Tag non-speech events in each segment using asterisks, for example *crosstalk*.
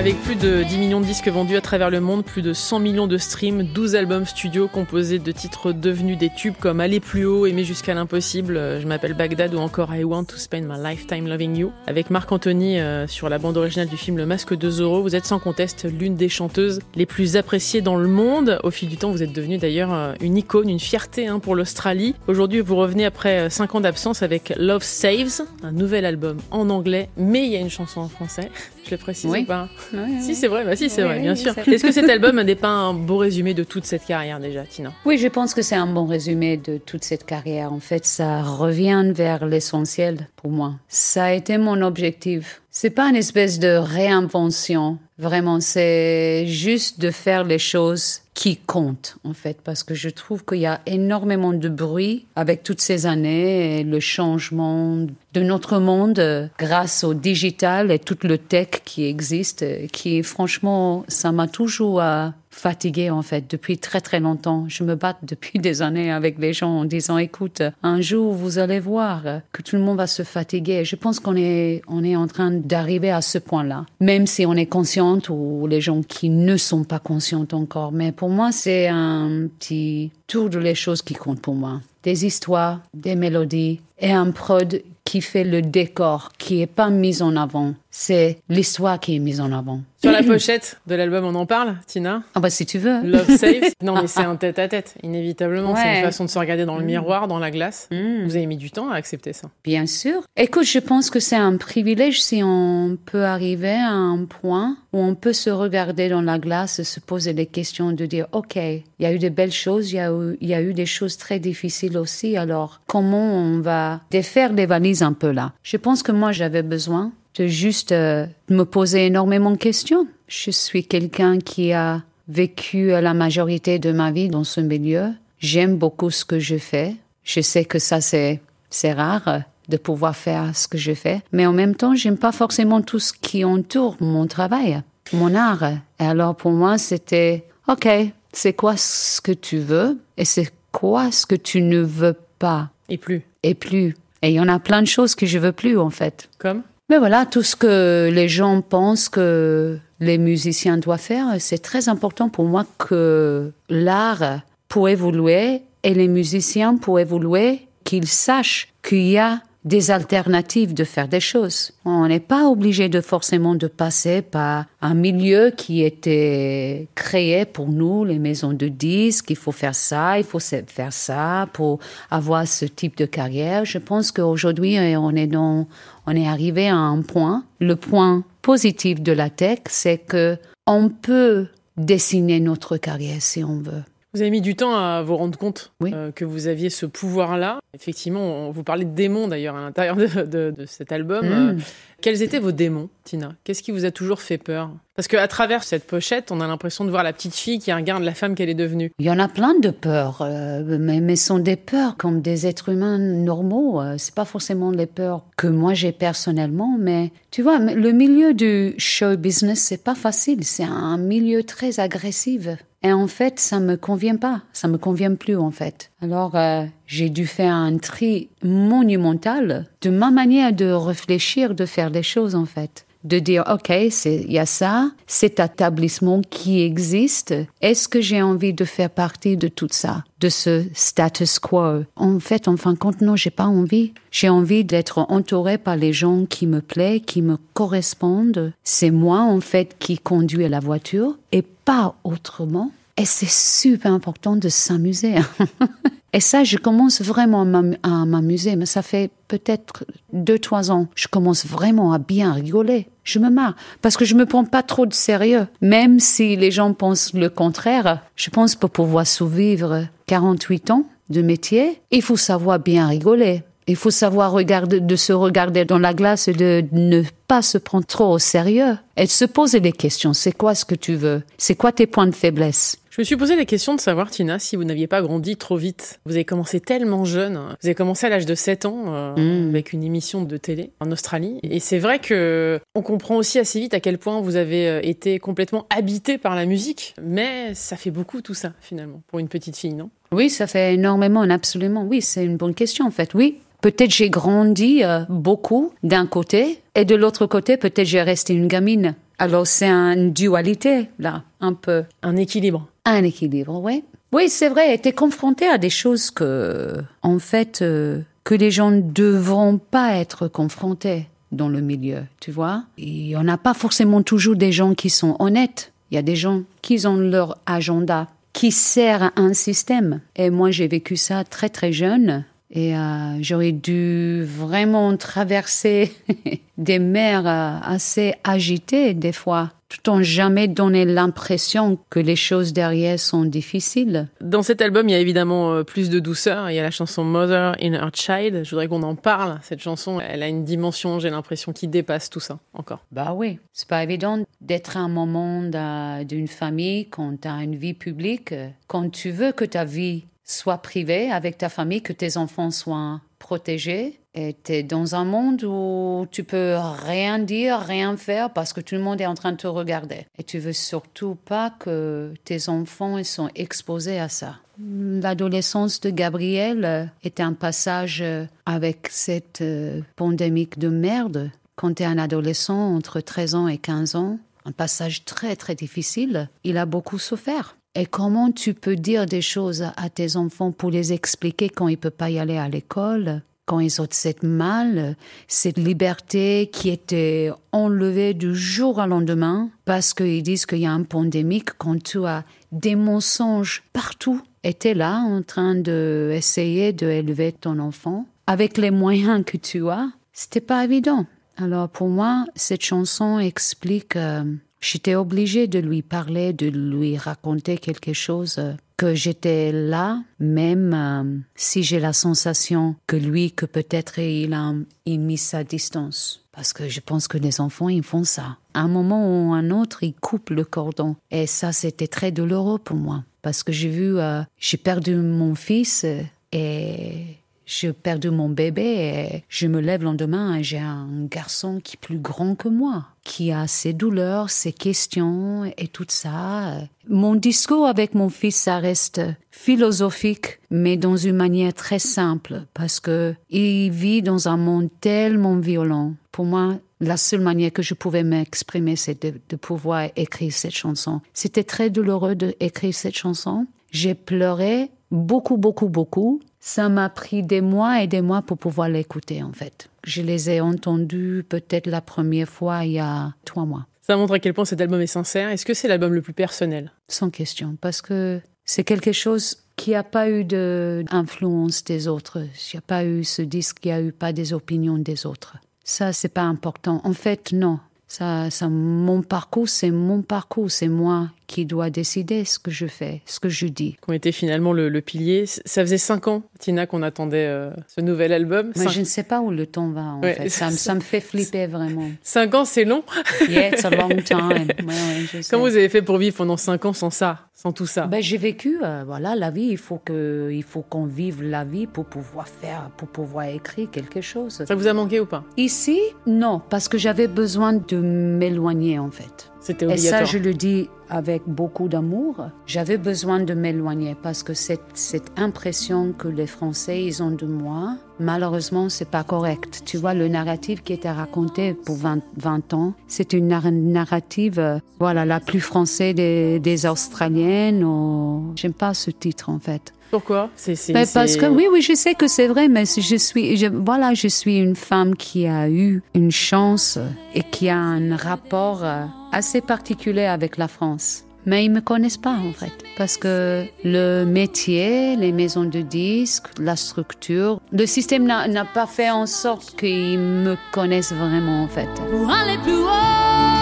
Avec plus de 10 millions de disques vendus à travers le monde, plus de 100 millions de streams, 12 albums studio composés de titres devenus des tubes comme Aller plus haut, Aimer jusqu'à l'impossible, euh, Je m'appelle Bagdad ou encore I Want to Spend My Lifetime Loving You. Avec Marc Anthony euh, sur la bande originale du film Le Masque de Zorro, vous êtes sans conteste l'une des chanteuses les plus appréciées dans le monde. Au fil du temps, vous êtes devenue d'ailleurs euh, une icône, une fierté hein, pour l'Australie. Aujourd'hui, vous revenez après 5 ans d'absence avec Love Saves, un nouvel album en anglais, mais il y a une chanson en français. Je le précise Oui. ou pas Oui, Si, c'est vrai, bah si, c'est vrai, bien sûr. Est-ce que cet album n'est pas un beau résumé de toute cette carrière déjà, Tina? Oui, je pense que c'est un bon résumé de toute cette carrière. En fait, ça revient vers l'essentiel pour moi. Ça a été mon objectif. C'est pas une espèce de réinvention. Vraiment, c'est juste de faire les choses qui comptent, en fait, parce que je trouve qu'il y a énormément de bruit avec toutes ces années et le changement de notre monde euh, grâce au digital et tout le tech qui existe, euh, qui franchement, ça m'a toujours euh, fatiguée en fait depuis très très longtemps. Je me bats depuis des années avec les gens en disant écoute, un jour vous allez voir que tout le monde va se fatiguer. Je pense qu'on est on est en train d'arriver à ce point-là, même si on est consciente ou les gens qui ne sont pas conscientes encore. Mais pour moi, c'est un petit tour de les choses qui comptent pour moi. Des histoires, des mélodies et un prod qui fait le décor, qui est pas mis en avant. C'est l'histoire qui est mise en avant. Sur la pochette de l'album, on en parle, Tina? Ah bah si tu veux. Love Saves? *laughs* Non, mais c'est un tête-à-tête, inévitablement. C'est une façon de se regarder dans le miroir, dans la glace. Mm. Vous avez mis du temps à accepter ça. Bien sûr. Écoute, je pense que c'est un privilège si on peut arriver à un point où on peut se regarder dans la glace et se poser des questions, de dire, OK, il y a eu des belles choses, il y a eu, il y a eu des choses très difficiles aussi, alors comment on va défaire les valises un peu là Je pense que moi, j'avais besoin de juste euh, me poser énormément de questions. Je suis quelqu'un qui a vécu euh, la majorité de ma vie dans ce milieu. J'aime beaucoup ce que je fais. Je sais que ça, c'est, c'est rare euh, de pouvoir faire ce que je fais. Mais en même temps, j'aime pas forcément tout ce qui entoure mon travail, mon art. Et alors, pour moi, c'était, OK, c'est quoi ce que tu veux et c'est quoi ce que tu ne veux pas? Et plus. et plus. Et il y en a plein de choses que je veux plus, en fait. Comme? Mais voilà, tout ce que les gens pensent que les musiciens doivent faire, c'est très important pour moi que l'art pour évoluer et les musiciens pour évoluer, qu'ils sachent qu'il y a des alternatives de faire des choses. On n'est pas obligé de forcément de passer par un milieu qui était créé pour nous, les maisons de disques, il faut faire ça, il faut faire ça pour avoir ce type de carrière. Je pense qu'aujourd'hui, euh, on est dans, on est arrivé à un point. Le point positif de la tech, c'est que on peut dessiner notre carrière si on veut. Vous avez mis du temps à vous rendre compte Oui. euh, que vous aviez ce pouvoir-là. Effectivement, on vous parlez de démons d'ailleurs à l'intérieur de, de- de cet album. Mm. Euh, quels étaient vos démons, Tina? Qu'est-ce qui vous a toujours fait peur? Parce qu'à travers cette pochette, on a l'impression de voir la petite fille qui regarde la femme qu'elle est devenue. Il y en a plein de peurs, euh, mais, mais sont des peurs comme des êtres humains normaux. C'est pas forcément les peurs que moi j'ai personnellement, mais tu vois, le milieu du show business, c'est pas facile. C'est un milieu très agressif. Et en fait, ça me convient pas. Ça me convient plus, en fait. Alors, euh, j'ai dû faire un tri monumental de ma manière de réfléchir, de faire des choses, en fait de dire ok il y a ça cet établissement qui existe est-ce que j'ai envie de faire partie de tout ça de ce status quo? En fait en fin de compte non j'ai pas envie. J'ai envie d'être entourée par les gens qui me plaisent qui me correspondent. C'est moi en fait qui conduis la voiture et pas autrement. Et c'est super important de s'amuser *laughs* Et ça, je commence vraiment à m'am- à m'amuser, mais ça fait peut-être deux, trois ans. Je commence vraiment à bien rigoler. Je me marre parce que je me prends pas trop de sérieux. Même si les gens pensent le contraire, je pense pour pouvoir survivre 48 ans de métier, il faut savoir bien rigoler. Il faut savoir regarder, de se regarder dans la glace et de ne pas se prendre trop au sérieux et se poser des questions. C'est quoi ce que tu veux? C'est quoi tes points de faiblesse? Je me suis posé la question de savoir, Tina, si vous n'aviez pas grandi trop vite. Vous avez commencé tellement jeune. Vous avez commencé à l'âge de 7 ans euh, Mm. avec une émission de télé en Australie. Et c'est vrai que on comprend aussi assez vite à quel point vous avez euh, été complètement habité par la musique. Mais ça fait beaucoup tout ça, finalement, pour une petite fille, non? Oui, ça fait énormément, absolument. Oui, c'est une bonne question en fait. Oui, peut-être j'ai grandi euh, beaucoup d'un côté et de l'autre côté, peut-être j'ai resté une gamine. Alors c'est une dualité là, un peu. Un équilibre. Un équilibre, oui. Oui, c'est vrai, t'es confronté à des choses que, en fait, euh, que les gens ne devront pas être confrontés dans le milieu, tu vois. Il y en a pas forcément toujours des gens qui sont honnêtes. Il y a des gens qui ont leur agenda, qui sert à un système. Et moi, j'ai vécu ça très très jeune. Et euh, j'aurais dû vraiment traverser *laughs* des mers euh, assez agitées des fois, tout en jamais donner l'impression que les choses derrière sont difficiles. Dans cet album, il y a évidemment euh, plus de douceur. Il y a la chanson Mother in Her Child. Je voudrais qu'on en parle. Cette chanson, elle a une dimension, j'ai l'impression, qui dépasse tout ça encore. Bah oui, c'est pas évident d'être un moment d'un- d'une famille quand tu as une vie publique, quand tu veux que ta vie soit privée avec ta famille, que tes enfants soient protégés. Et tu es dans un monde où tu peux rien dire, rien faire parce que tout le monde est en train de te regarder. Et tu veux surtout pas que tes enfants ils sont exposés à ça. L'adolescence de Gabriel euh, est un passage euh, avec cette euh, pandémie de merde. Quand tu es un adolescent entre 13 ans et 15 ans, un passage très très difficile, il a beaucoup souffert. Et comment tu peux dire des choses à- tes enfants pour les expliquer quand ils ne peuvent pas y aller à l'école, quand ils ont cette mal, cette liberté qui était enlevée du jour au lendemain parce qu'ils disent qu'il y a une pandémie quand tu as des mensonges partout et tu là en train d'essayer d'élever ton enfant avec les moyens que tu as. C'était pas évident. Alors pour moi, cette chanson explique euh, j'étais obligée de lui parler, de lui raconter quelque chose, euh, que j'étais là, même euh, si j'ai la sensation que lui, que peut-être il a mis sa distance. Parce que je pense que les enfants, ils font ça. À un moment ou un autre, ils coupent le cordon. Et ça, c'était très douloureux pour moi. Parce que j'ai vu, euh, j'ai perdu mon fils et j'ai perdu mon bébé et je me lève le lendemain et j'ai un garçon qui est plus grand que moi, qui a ses douleurs, ses questions et tout ça. Mon discours avec mon fils, ça reste philosophique, mais dans une manière très simple, parce que il vit dans un monde tellement violent. Pour moi, la seule manière que je pouvais m'exprimer, c'est de, de pouvoir écrire cette chanson. C'était très douloureux d'écrire cette chanson. J'ai pleuré beaucoup, beaucoup, beaucoup. Ça m'a pris des mois et des mois pour pouvoir l'écouter, en fait. Je les ai entendus peut-être la première fois il y a trois mois, Ça montre à quel point cet album est sincère. Est-ce que c'est l'album le plus personnel? Sans question, parce que c'est quelque chose qui n'a pas eu d'influence des autres. Il n'y a pas eu ce disque, il n'y a eu pas des opinions des autres. Ça, c'est pas important. En fait, non. Ça, ça, mon parcours, c'est mon parcours. C'est moi qui dois décider ce que je fais, ce que je dis. Qui ont été finalement le, le pilier. Ça faisait cinq ans, Tina, qu'on attendait euh, ce nouvel album. Mais Cinq, je ne sais pas où le temps va, en Ouais, fait. Ça, me- ça me fait flipper vraiment. cinq ans, c'est long. *laughs* Yeah, it's a long time. Ouais, ouais, je sais. Comment vous avez fait pour vivre pendant cinq ans sans ça, sans tout ça? Ben, j'ai vécu, euh, voilà, la vie. Il faut que, il faut qu'on vive la vie pour pouvoir faire, pour pouvoir écrire quelque chose. Ça vous a manqué ou pas? Ici, non, parce que j'avais besoin de m'éloigner en fait. C'était Et ça, je le dis avec beaucoup d'amour. J'avais besoin de m'éloigner parce que cette, cette impression que les Français, ils ont de moi, malheureusement, c'est pas correct. Tu vois, le narratif qui était raconté pour 20, 20 ans, c'est une nar- narrative, voilà, la plus française des, des Australiennes. Ou... J'aime pas ce titre, en fait. Pourquoi C'est c'est- Ben, parce que oui, oui, je sais que c'est vrai, mais je suis, je, voilà, je suis une femme qui a eu une chance et qui a un rapport euh, assez particulier avec la France. Mais ils me connaissent pas en fait, parce que le métier, les maisons de disques, la structure, le système n'a n'a pas fait en sorte qu'ils me connaissent vraiment en fait. Pour aller plus haut,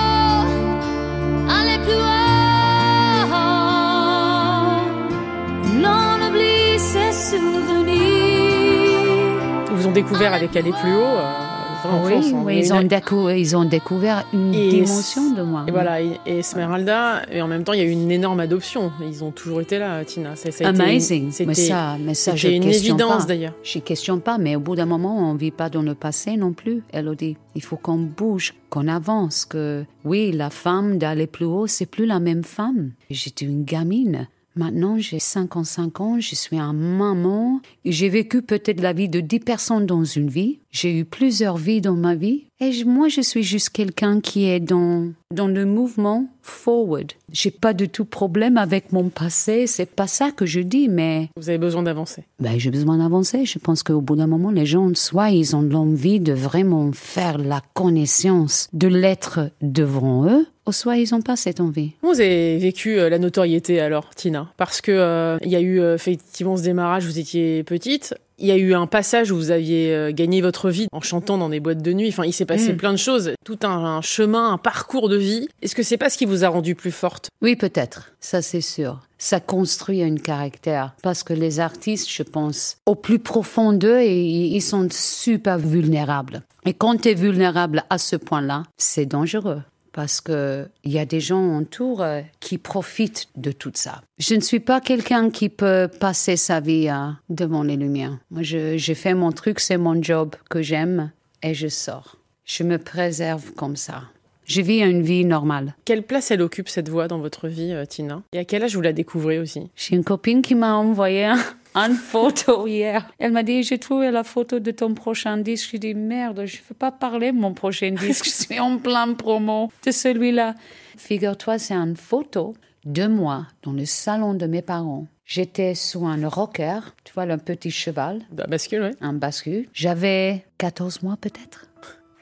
Ils vous ont découvert avec Aller plus haut. euh, Oui, hein. ils, ont décou- ils ont découvert une Et dimension de moi. Et voilà, et, et Esmeralda, et en même temps, il y a eu une énorme adoption. Ils ont toujours été là, Tina. Ça, ça Amazing. C'était mais ça, mais ça, je une évidence pas. d'ailleurs. Je questionne pas, mais au bout d'un moment, on vit pas dans le passé non plus, Elodie. Il faut qu'on bouge, qu'on avance, que oui, la femme d'aller plus haut, c'est plus la même femme. J'étais une gamine. Maintenant, j'ai 55 ans, je suis un maman. J'ai vécu peut-être la vie de 10 personnes dans une vie. J'ai eu plusieurs vies dans ma vie. Et je- moi, je suis juste quelqu'un qui est dans, dans le mouvement forward. J'ai pas du tout problème avec mon passé. C'est pas ça que je dis, mais Vous avez besoin d'avancer. ben, j'ai besoin d'avancer. Je pense qu'au bout d'un moment, les gens, soit ils ont l'envie de vraiment faire la connaissance de l'être devant eux, ou soit ils n'ont pas cette envie. Comment vous avez vécu euh, la notoriété alors, Tina? Parce que euh, il y a eu euh, effectivement ce démarrage, vous étiez petite. Il y a eu un passage où vous aviez euh, gagné votre vie en chantant dans des boîtes de nuit. Enfin, il s'est passé Mm. plein de choses, tout un, un chemin, un parcours de vie. Est-ce que c'est pas ce qui vous a rendu plus forte? Oui, peut-être. Ça, c'est sûr. Ça construit un caractère. Parce que les artistes, je pense, au plus profond d'eux, ils ils sont super vulnérables. Et quand tu es vulnérable à ce point-là, c'est dangereux. Parce que il y a des gens autour euh, qui profitent de tout ça. Je ne suis pas quelqu'un qui peut passer sa vie euh, devant les lumières. Moi, je, fait mon truc, c'est mon job que j'aime et je sors. Je me préserve comme ça. Je vis une vie normale. Quelle place elle occupe cette voix dans votre vie, euh, Tina? Et à quel âge vous la découvrez aussi? J'ai une copine qui m'a envoyé un- une photo hier. Elle m'a dit, j'ai trouvé la photo de ton prochain disque. J'ai dit, merde, je ne peux pas parler de mon prochain disque. Je suis en plein promo de celui-là. Figure-toi, c'est une photo de moi dans le salon de mes parents. J'étais sous un rocker, tu vois, le petit cheval, Bah, bascule, ouais. un bascule. J'avais 14 mois peut-être.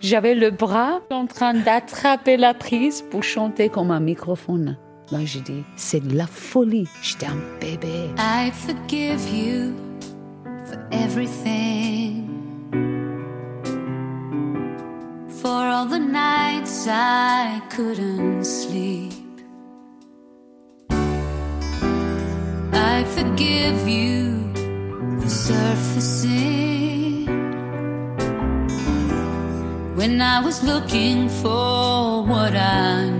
J'avais le bras en train d'attraper la prise pour chanter comme un microphone. Là, j'ai dit, c'est de la folie. J'étais un bébé. I forgive you for everything. For all the nights I couldn't sleep. I forgive you for surfacing. When I was looking for what I.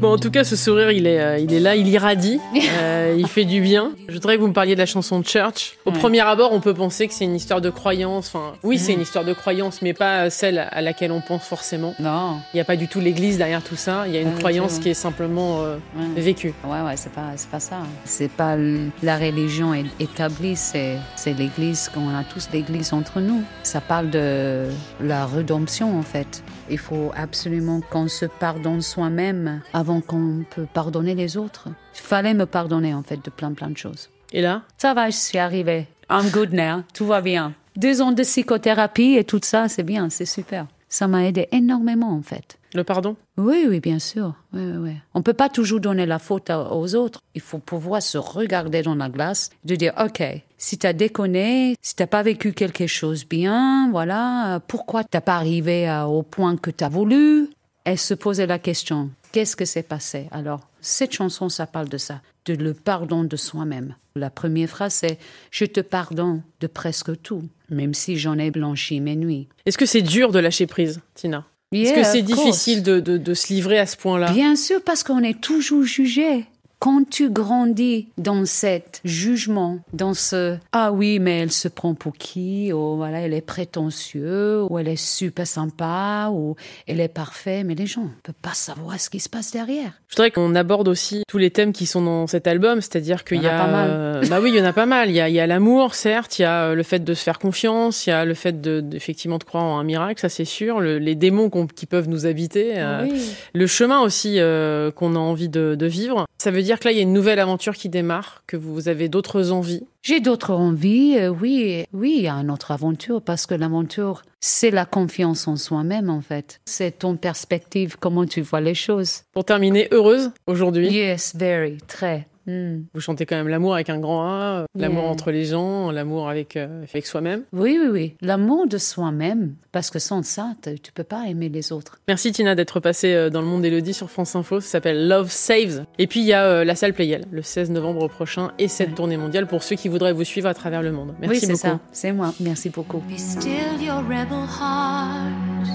Bon, en tout cas, ce sourire, il est, euh, il est là, il irradie, *laughs* euh, il fait du bien. Je voudrais que vous me parliez de la chanson Church. Au Ouais. premier abord, on peut penser que c'est une histoire de croyance. Enfin, oui, c'est Mhm. une histoire de croyance, mais pas celle à laquelle on pense forcément. Non. Il n'y a pas du tout l'église derrière tout ça. Il y a une Ah croyance qui est simplement euh, Ouais. vécue. Ouais, ouais, c'est pas, c'est pas ça. C'est pas la religion établie, c'est, c'est l'église, qu'on a tous l'église entre nous. Ça parle de la rédemption, en fait. Il faut absolument qu'on se pardonne soi-même avant qu'on peut pardonner les autres. Il fallait me pardonner, en fait, de plein, plein de choses. Et là, Ça va, je suis arrivée. I'm good now. Tout va bien. Deux ans de psychothérapie et tout ça, c'est bien, c'est super. Ça m'a aidé énormément, en fait. Le pardon? Oui, oui, bien sûr. Oui, oui, oui. On peut pas toujours donner la faute aux autres. Il faut pouvoir se regarder dans la glace, de dire, OK, si tu as déconné, si tu pas vécu quelque chose bien, voilà, pourquoi t'as pas arrivé au point que tu as voulu? Et se poser la question, qu'est-ce que s'est passé? Alors, cette chanson, ça parle de ça, de le pardon de soi-même. La première phrase, c'est, je te pardonne de presque tout, même si j'en ai blanchi mes nuits. Est-ce que c'est dur de lâcher prise, Tina? Est-ce que c'est difficile de, de- de se livrer à ce point-là? Bien sûr, parce qu'on est toujours jugé. Quand tu grandis dans cet jugement, dans ce ah oui, mais elle se prend pour qui, ou voilà, elle est prétentieuse, ou elle est super sympa, ou elle est parfaite, mais les gens ne peuvent pas savoir ce qui se passe derrière. Je voudrais qu'on aborde aussi tous les thèmes qui sont dans cet album, c'est-à-dire qu'il Il y, a pas mal. euh, bah oui, il y en a pas mal. Il y a, il y a l'amour, certes, il y a euh, le fait de se faire confiance, il y a le fait de, effectivement de croire en un miracle, ça c'est sûr. Le- les démons qui peuvent nous habiter, euh, le chemin aussi euh, qu'on a envie de, de vivre. Ça veut dire que là, il y a une nouvelle aventure qui démarre, que vous avez d'autres envies. J'ai d'autres envies, euh, oui, oui, il y a une autre aventure, parce que l'aventure, c'est la confiance en soi-même, en fait. C'est ton perspective, comment tu vois les choses. Pour terminer, heureuse aujourd'hui. Yes, very, très. Hmm. Vous chantez quand même l'amour avec un grand A, euh, l'amour Yeah. entre les gens, l'amour avec, euh, avec soi-même. Oui, oui, oui. L'amour de soi-même, parce que sans ça, tu peux pas aimer les autres. Merci Tina d'être passée euh, dans le monde d'Elodie sur France Info. Ça s'appelle Love Saves. Et puis il y a euh, la salle Playel le 16 novembre prochain et cette Ouais. tournée mondiale pour ceux qui voudraient vous suivre à travers le monde. Merci oui, c'est beaucoup. ça. C'est moi. Merci beaucoup. Be still your rebel heart.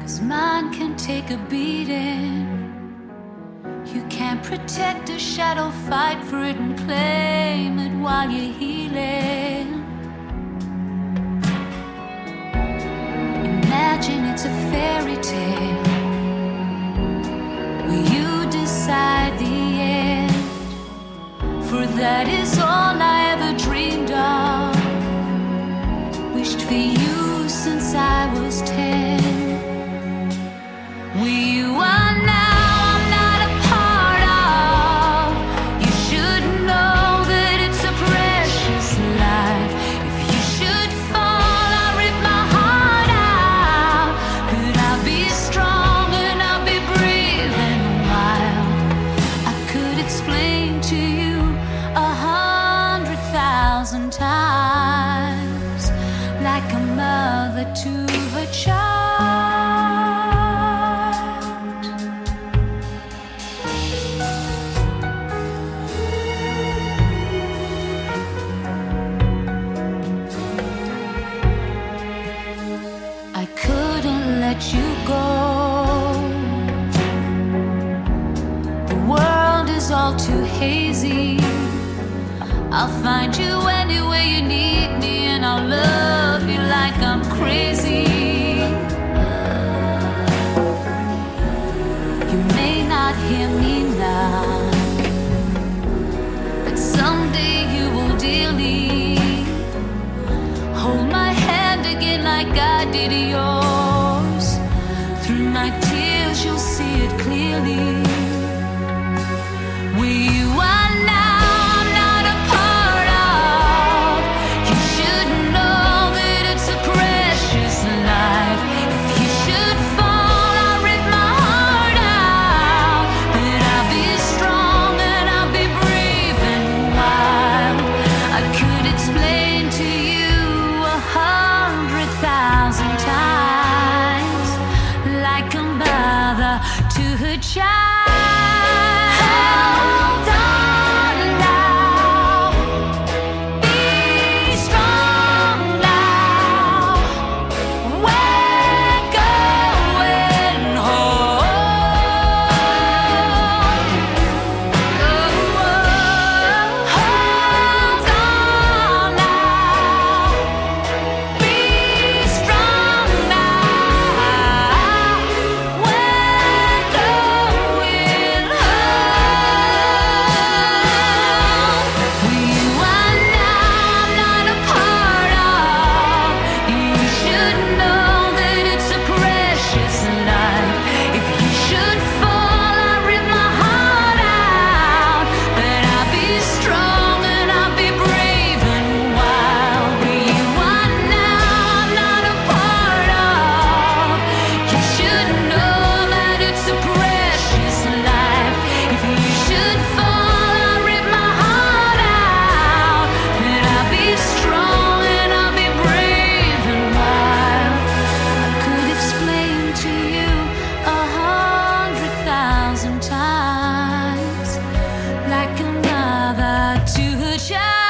Cause mine can take a beating. Can't protect a shadow, fight for it and claim it while you're healing. Imagine it's a fairy tale where you decide the end. For that is all I ever dreamed of wished for you since I was ten. We let you go. The world is all too hazy. I'll find you anywhere you need me, and I'll love you like I'm crazy. You may not hear me now, but someday you will dearly hold my hand again like I did yours. future.